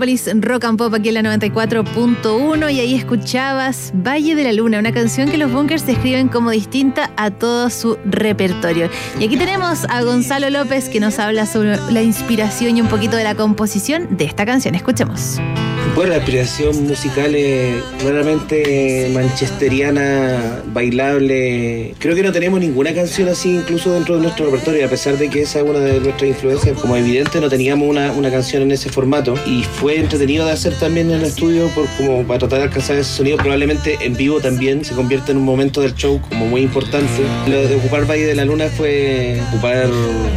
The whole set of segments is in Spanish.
Rock and Pop aquí en la 94.1 y ahí escuchabas Valle de la Luna, una canción que los bunkers describen como distinta a todo su repertorio. Y aquí tenemos a Gonzalo López que nos habla sobre la inspiración y un poquito de la composición de esta canción. Escuchemos. Bueno, la inspiración musical es claramente manchesteriana, bailable. Creo que no tenemos ninguna canción así, incluso dentro de nuestro repertorio, a pesar de que esa es una de nuestras influencias. Como evidente, no teníamos una, una canción en ese formato y fue entretenido de hacer también en el estudio por como para tratar de alcanzar ese sonido. Probablemente en vivo también se convierte en un momento del show como muy importante. Lo de ocupar Valle de la Luna fue ocupar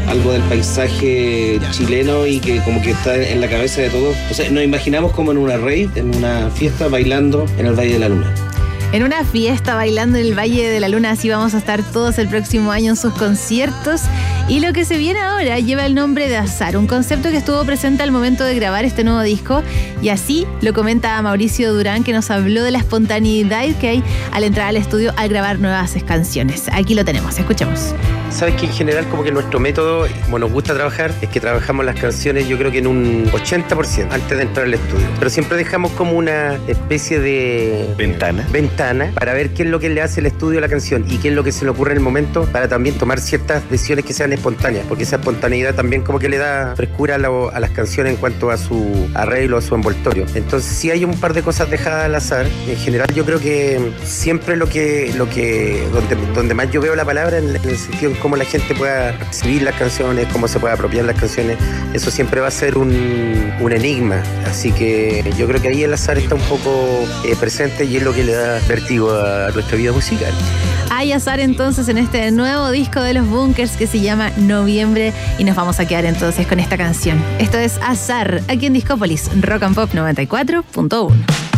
algo del paisaje chileno y que como que está en la cabeza de todos. O sea, nos imaginamos como en una rave, en una fiesta bailando en el Valle de la Luna. En una fiesta bailando en el Valle de la Luna, así vamos a estar todos el próximo año en sus conciertos. Y lo que se viene ahora lleva el nombre de Azar, un concepto que estuvo presente al momento de grabar este nuevo disco. Y así lo comenta Mauricio Durán, que nos habló de la espontaneidad que hay al entrar al estudio al grabar nuevas canciones. Aquí lo tenemos, escuchemos sabes que en general como que nuestro método, como nos gusta trabajar, es que trabajamos las canciones yo creo que en un 80% antes de entrar al estudio. Pero siempre dejamos como una especie de ventana. Ventana para ver qué es lo que le hace el estudio a la canción y qué es lo que se le ocurre en el momento para también tomar ciertas decisiones que sean espontáneas, porque esa espontaneidad también como que le da frescura a, las canciones en cuanto a su arreglo, a su envoltorio. Entonces si hay un par de cosas dejadas al azar. En general yo creo que siempre lo que, lo que donde, más yo veo la palabra en, en el sentido cómo la gente pueda recibir las canciones, cómo se puede apropiar las canciones, eso siempre va a ser un, enigma. Así que yo creo que ahí el azar está un poco eh, presente y es lo que le da vértigo a nuestra vida musical. Hay azar entonces en este nuevo disco de los Bunkers que se llama Noviembre y nos vamos a quedar entonces con esta canción. Esto es Azar, aquí en Discópolis, Rock and Pop 94.1.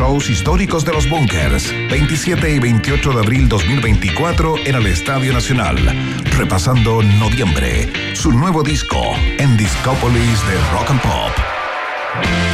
shows históricos de los Bunkers, 27 y 28 de abril 2024 en el Estadio Nacional, repasando noviembre, su nuevo disco en Discópolis de Rock and Pop.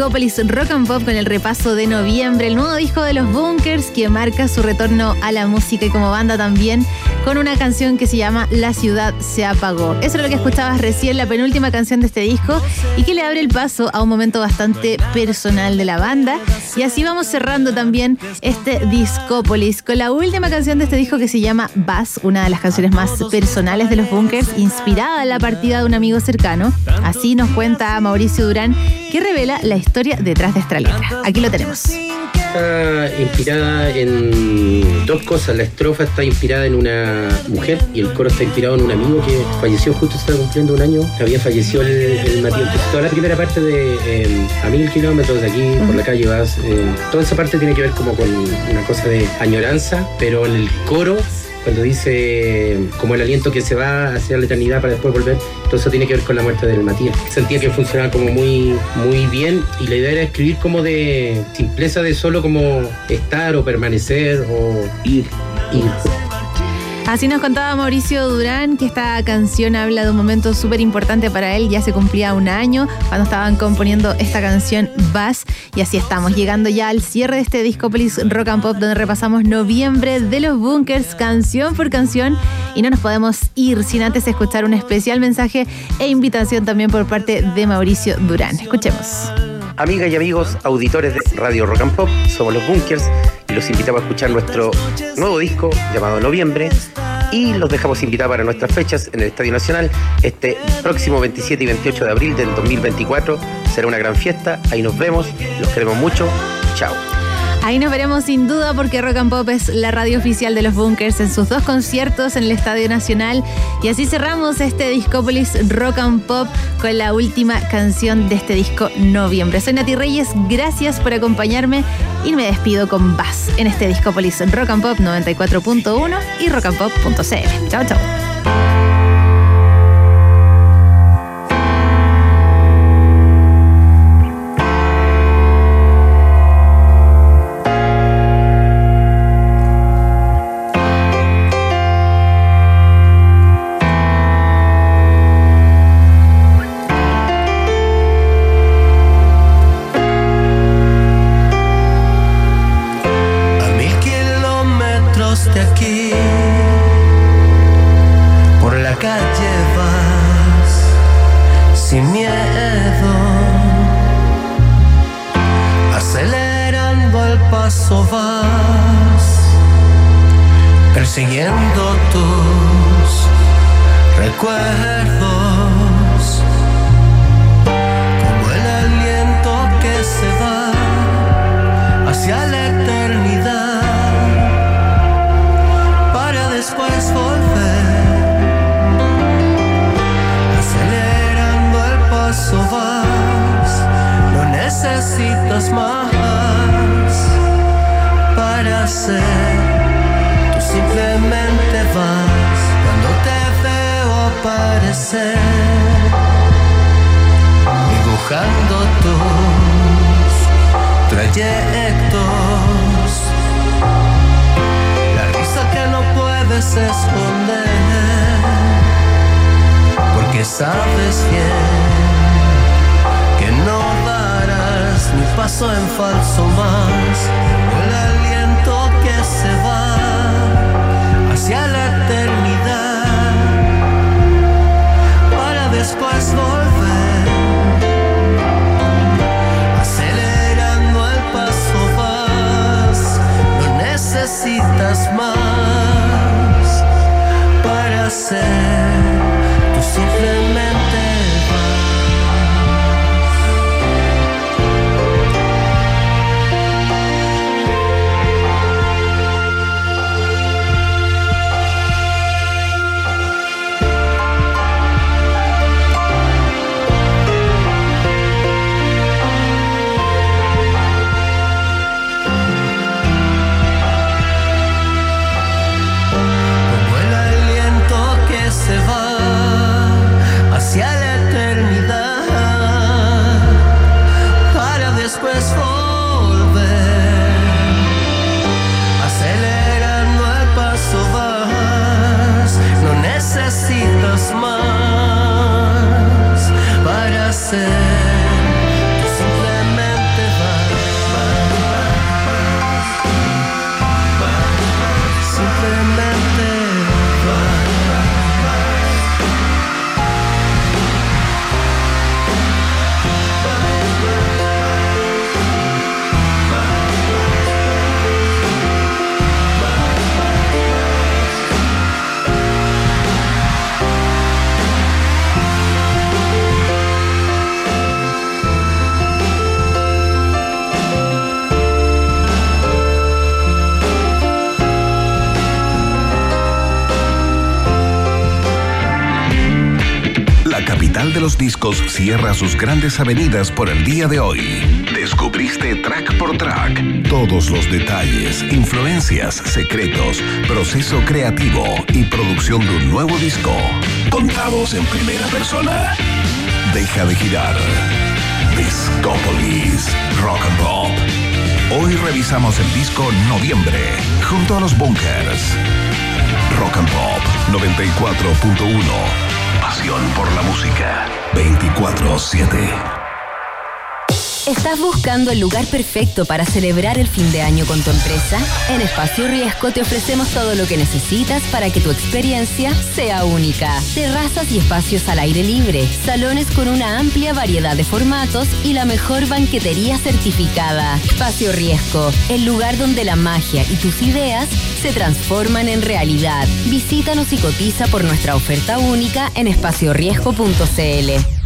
Rock and Pop con el repaso de noviembre, el nuevo disco de los Bunkers que marca su retorno a la música y como banda también con una canción que se llama La ciudad se apagó. Eso es lo que escuchabas recién, la penúltima canción de este disco y que le abre el paso a un momento bastante personal de la banda. Y así vamos cerrando también este Discópolis con la última canción de este disco que se llama Bass, una de las canciones más personales de los Bunkers, inspirada en la partida de un amigo cercano. Así nos cuenta Mauricio Durán que revela la historia detrás de esta letra. Aquí lo tenemos. Está inspirada en dos cosas. La estrofa está inspirada en una mujer y el coro está inspirado en un amigo que falleció justo, estaba cumpliendo un año. Había fallecido el, Matías. toda la primera parte de em, a mil kilómetros de aquí, por la calle vas. Em, toda esa parte tiene que ver como con una cosa de añoranza, pero el coro cuando dice como el aliento que se va hacia la eternidad para después volver, todo eso tiene que ver con la muerte del Matías. Sentía que funcionaba como muy, muy bien y la idea era escribir como de simpleza de solo como estar o permanecer o ir, ir. Así nos contaba Mauricio Durán que esta canción habla de un momento súper importante para él. Ya se cumplía un año cuando estaban componiendo esta canción Bass. Y así estamos, llegando ya al cierre de este Discopolis Rock and Pop, donde repasamos noviembre de los Bunkers, canción por canción. Y no nos podemos ir sin antes escuchar un especial mensaje e invitación también por parte de Mauricio Durán. Escuchemos. Amigas y amigos, auditores de Radio Rock and Pop, somos los Bunkers y los invitamos a escuchar nuestro nuevo disco llamado Noviembre y los dejamos invitados para nuestras fechas en el Estadio Nacional este próximo 27 y 28 de abril del 2024. Será una gran fiesta, ahí nos vemos, los queremos mucho, chao. Ahí nos veremos sin duda porque Rock and Pop es la radio oficial de los Bunkers en sus dos conciertos en el Estadio Nacional. Y así cerramos este Discópolis Rock and Pop con la última canción de este disco Noviembre. Soy Nati Reyes, gracias por acompañarme y me despido con Bass en este Discópolis Rock and Pop 94.1 y rockandpop.cl. Chao, chao. amanecer, dibujando tus trayectos, la risa que no puedes esconder, porque sabes bien que no darás ni paso en falso más. Simplemente said Discos cierra sus grandes avenidas por el día de hoy. Descubriste track por track todos los detalles, influencias, secretos, proceso creativo y producción de un nuevo disco. Contados en primera persona. Deja de girar. Discopolis Rock and Pop. Hoy revisamos el disco Noviembre junto a los Bunkers. Rock and Pop 94.1. Pasión por la música 24-7. ¿Estás buscando el lugar perfecto para celebrar el fin de año con tu empresa? En Espacio Riesgo te ofrecemos todo lo que necesitas para que tu experiencia sea única. Terrazas y espacios al aire libre, salones con una amplia variedad de formatos y la mejor banquetería certificada. Espacio Riesgo, el lugar donde la magia y tus ideas se transforman en realidad. Visítanos y cotiza por nuestra oferta única en espacioriesgo.cl.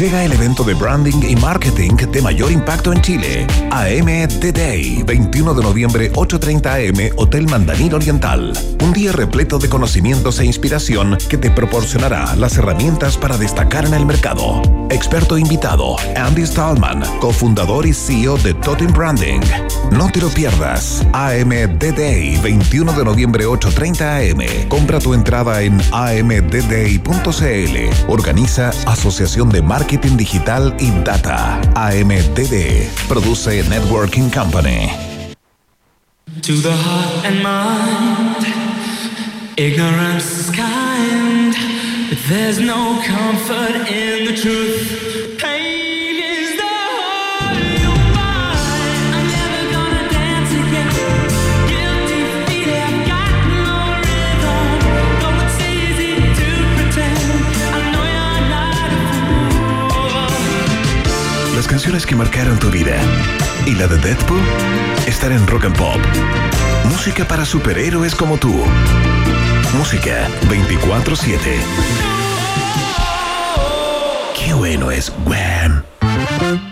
Llega el evento de branding y marketing de mayor impacto en Chile. AM The Day, 21 de noviembre, 8.30 am, Hotel Mandanil Oriental. Un día repleto de conocimientos e inspiración que te proporcionará las herramientas para destacar en el mercado. Experto invitado, Andy Stallman, cofundador y CEO de Totem Branding. No te lo pierdas. AM The Day, 21 de noviembre, 8.30 am. Compra tu entrada en amdday.cl. Organiza Asociación de Marketing Marketing Digital y Data. AMTD. Produce Networking Company. To the heart and mind, ignorance is kind, but there's no comfort in the truth. Canciones que marcaron tu vida. Y la de Deadpool, estar en Rock and Pop. Música para superhéroes como tú. Música 24-7. Qué bueno es Wham.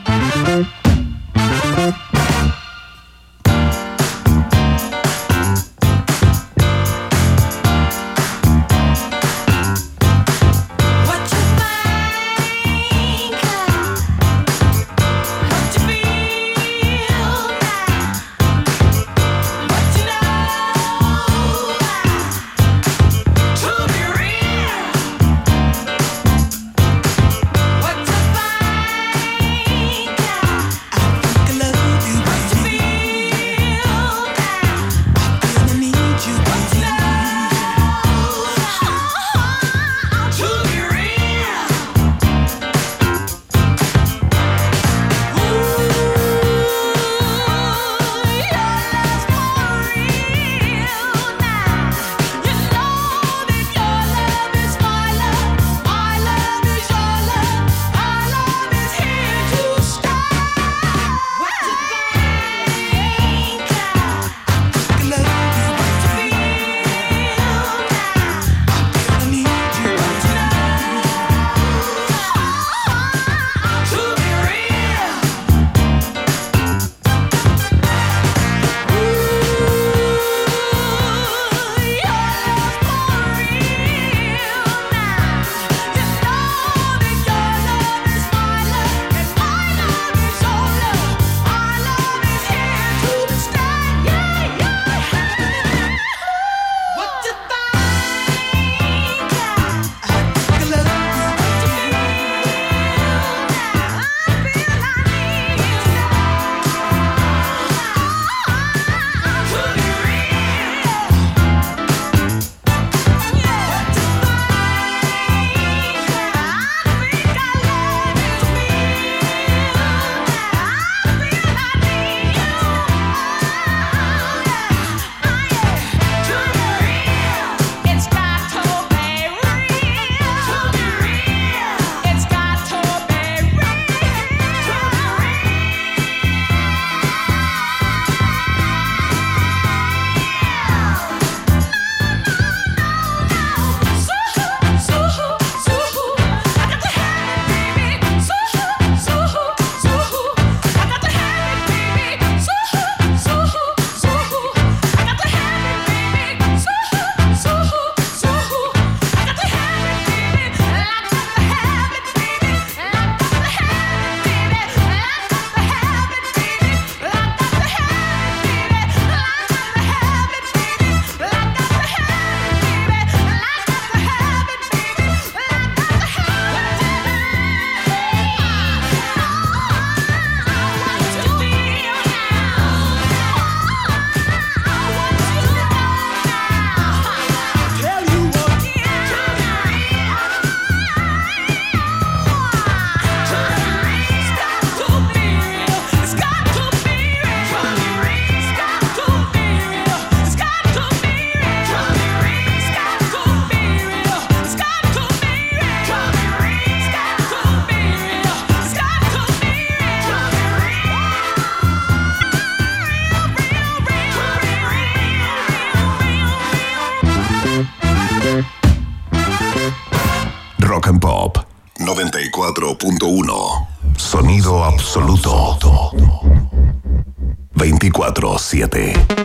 104.1 Sonido absoluto. 24-7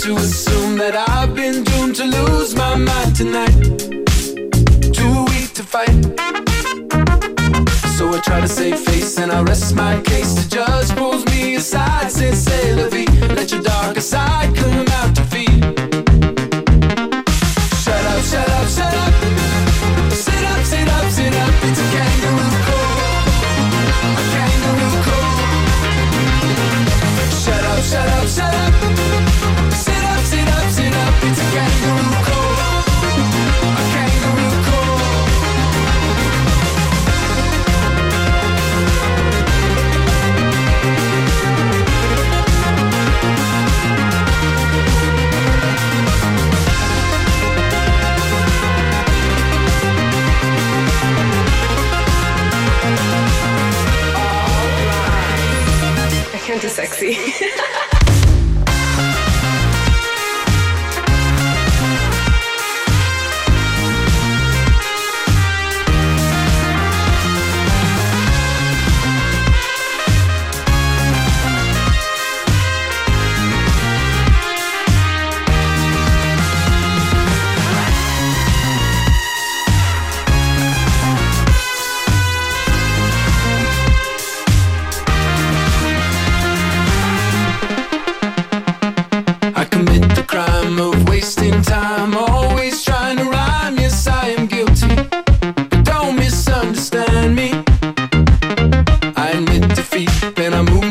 to assume that I've been doomed to lose my mind tonight. Too weak to fight. So I try to save face and I rest my case. The judge pulls me aside, says, "Say, Let your darker side come out to feed." Then I'm moving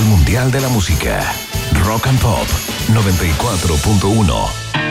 mundial de la música. Rock and Pop 94.1.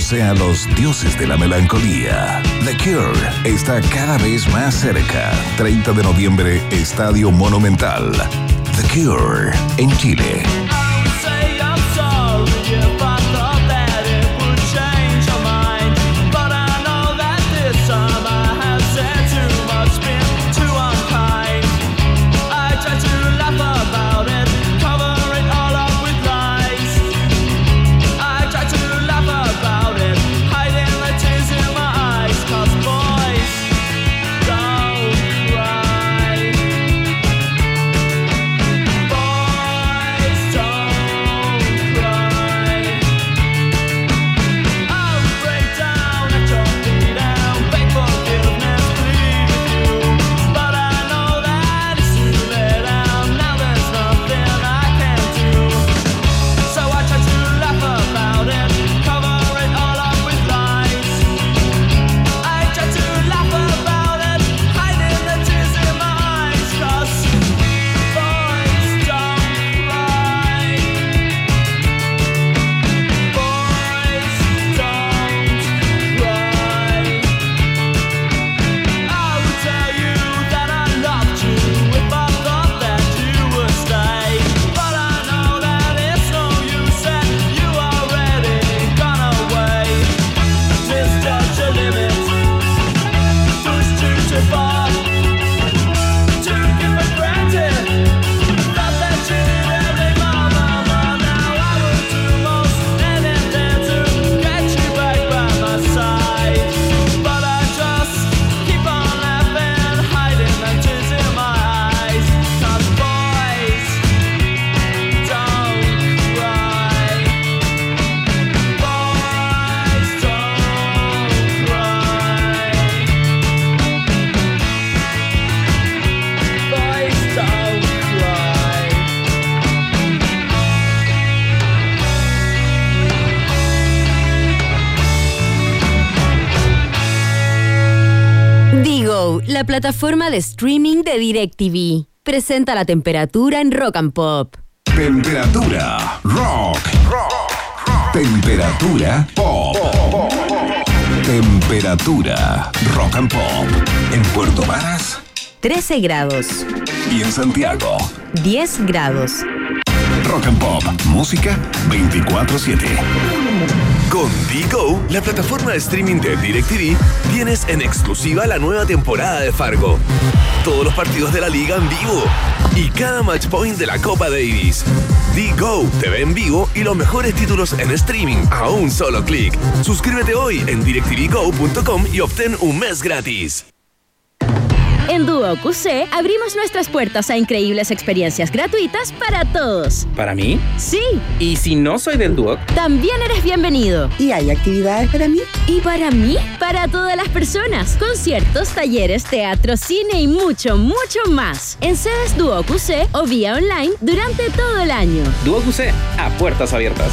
sean los dioses de la melancolía. The Cure está cada vez más cerca. 30 de noviembre, Estadio Monumental. The Cure en Chile. Plataforma de streaming de DirecTV. Presenta la temperatura en Rock and Pop. Temperatura rock. Temperatura pop. Temperatura rock and pop. En Puerto Varas 13 grados. y en Santiago. 10 grados. Rock and pop. Música 24-7. Con Digo, la plataforma de streaming de DirecTV, tienes en exclusiva la nueva temporada de Fargo. Todos los partidos de la liga en vivo y cada match point de la Copa Davis. Digo te ve en vivo y los mejores títulos en streaming a un solo clic. Suscríbete hoy en directvgo.com y obtén un mes gratis. En Duo QC abrimos nuestras puertas a increíbles experiencias gratuitas para todos. ¿Para mí? Sí, ¿Y si no soy del Duoc? también eres bienvenido. ¿Y hay actividades para mí? ¿Y para mí? Para todas las personas. Conciertos, talleres, teatro, cine y mucho, mucho más. En sedes Duo QC o vía online durante todo el año. Duoc UC, a puertas abiertas.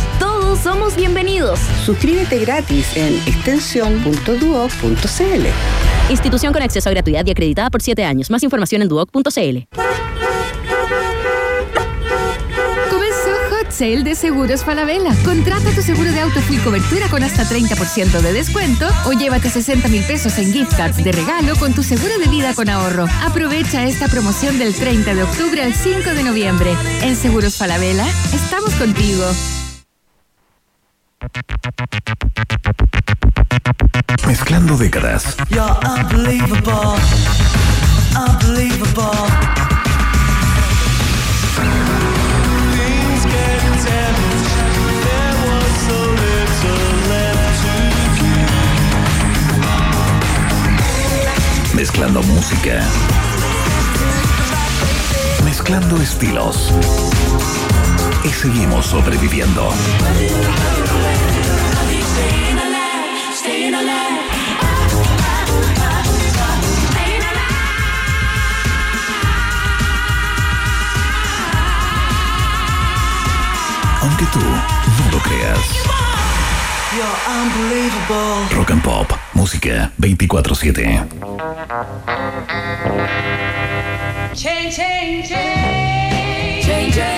Todos somos bienvenidos. Suscríbete gratis en extensión.duoc.cl. Institución con acceso a gratuidad y acreditada por 7 años. Más información en duoc.cl. Comenzó Hot Sale de Seguros Falabella. Contrata tu seguro de auto full cobertura con hasta 30% de descuento o llévate 60 mil pesos en gift cards de regalo con tu seguro de vida con ahorro. Aprovecha esta promoción del 30 de octubre al 5 de noviembre. En Seguros Falabella, estamos contigo. Mezclando décadas. Mezclando música. Mezclando estilos. Y seguimos sobreviviendo. Aunque tú no lo creas. Rock and Pop, música 24-7. Change, change, change. Change, change, change.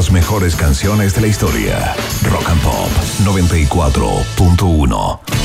Las mejores canciones de la historia. Rock and Pop 94.1.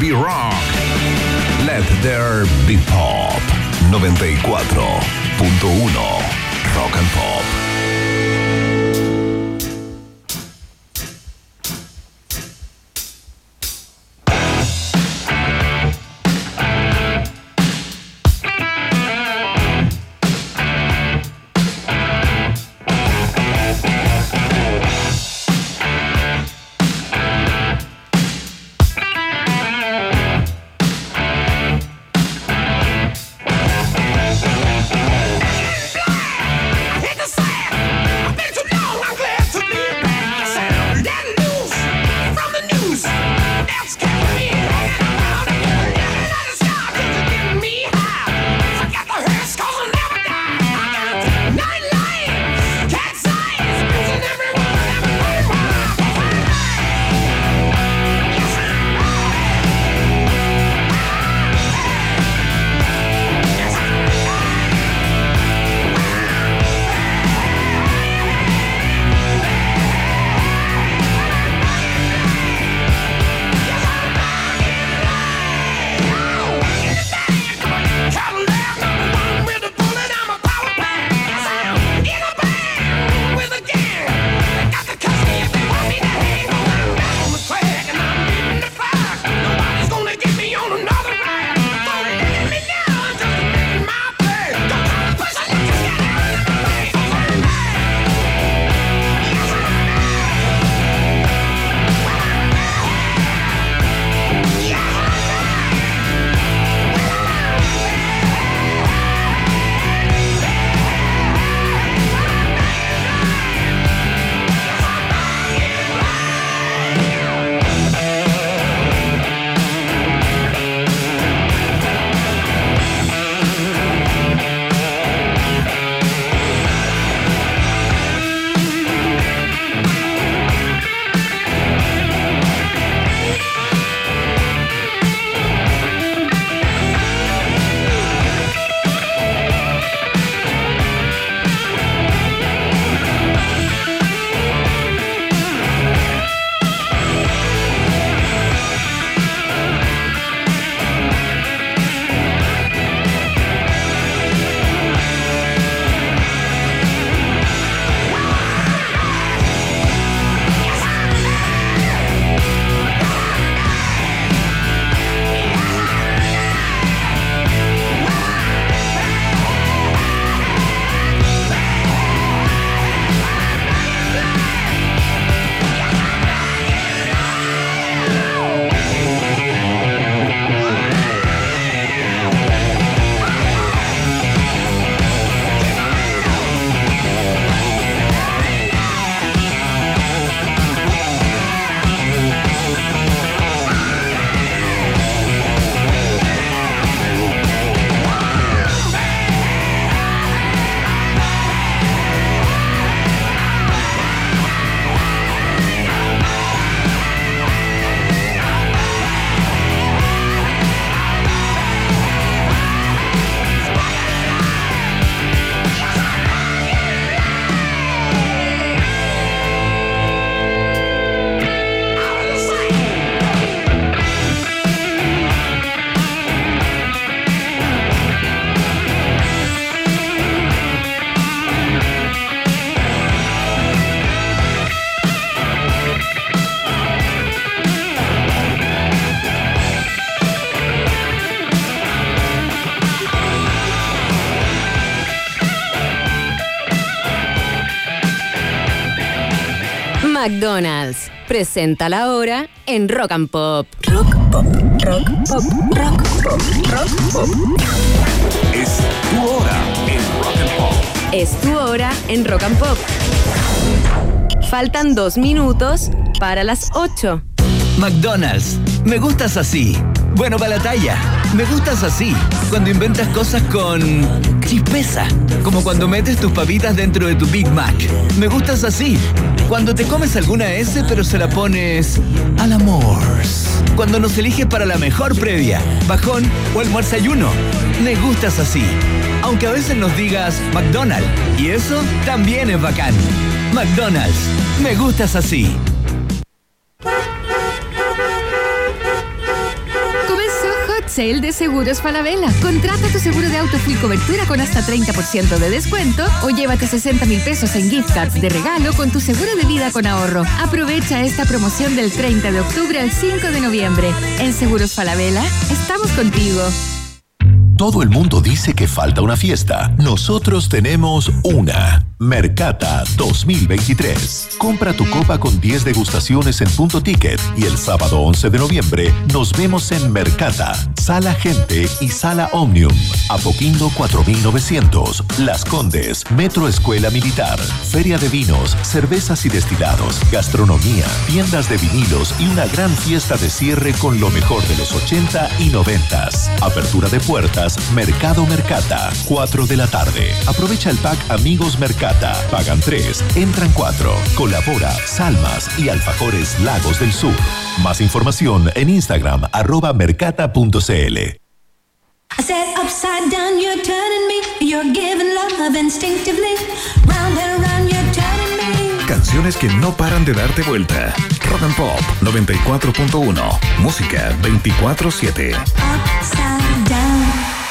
Be Rock. McDonald's presenta la hora en Rock and Pop. Rock Pop, Rock Pop, Rock Pop, Rock Pop. Es tu hora en Rock and Pop. Es tu hora en Rock and Pop. Faltan dos minutos para las 8. McDonald's, me gustas así. Bueno para la talla. Me gustas así. Cuando inventas cosas con chispeza. Como cuando metes tus papitas dentro de tu Big Mac. Me gustas así. Cuando te comes alguna S pero se la pones al amor. Cuando nos eliges para la mejor previa, bajón o almuerzo ayuno. Me gustas así. Aunque a veces nos digas McDonald's. Y eso también es bacán. McDonald's. Me gustas así. Sale de Seguros Falabella. Contrata tu seguro de auto full cobertura con hasta 30% de descuento o llévate 60 mil pesos en gift cards de regalo con tu seguro de vida con ahorro. Aprovecha esta promoción del 30 de octubre al 5 de noviembre. En Seguros Falabella, estamos contigo. Todo el mundo dice que falta una fiesta. Nosotros tenemos una. Mercata 2023. Compra tu copa con 10 degustaciones en punto ticket y el sábado 11 de noviembre nos vemos en Mercata, Sala Gente y Sala Omnium. Apoquindo 4900, Las Condes, Metro Escuela Militar, Feria de Vinos, Cervezas y Destilados, Gastronomía, tiendas de vinilos y una gran fiesta de cierre con lo mejor de los 80 y 90. Apertura de puertas, Mercado Mercata, 4 de la tarde. Aprovecha el pack Amigos Mercata. Pagan 3, entran 4. Colabora Salmas y Alfajores Lagos del Sur. Más información en Instagram, arroba mercata.cl. I said upside down, you're turning me. You're giving love instinctively. Round and round, you're turning me. Canciones que no paran de darte vuelta. Rock and Pop 94.1. Música 24-7. Upside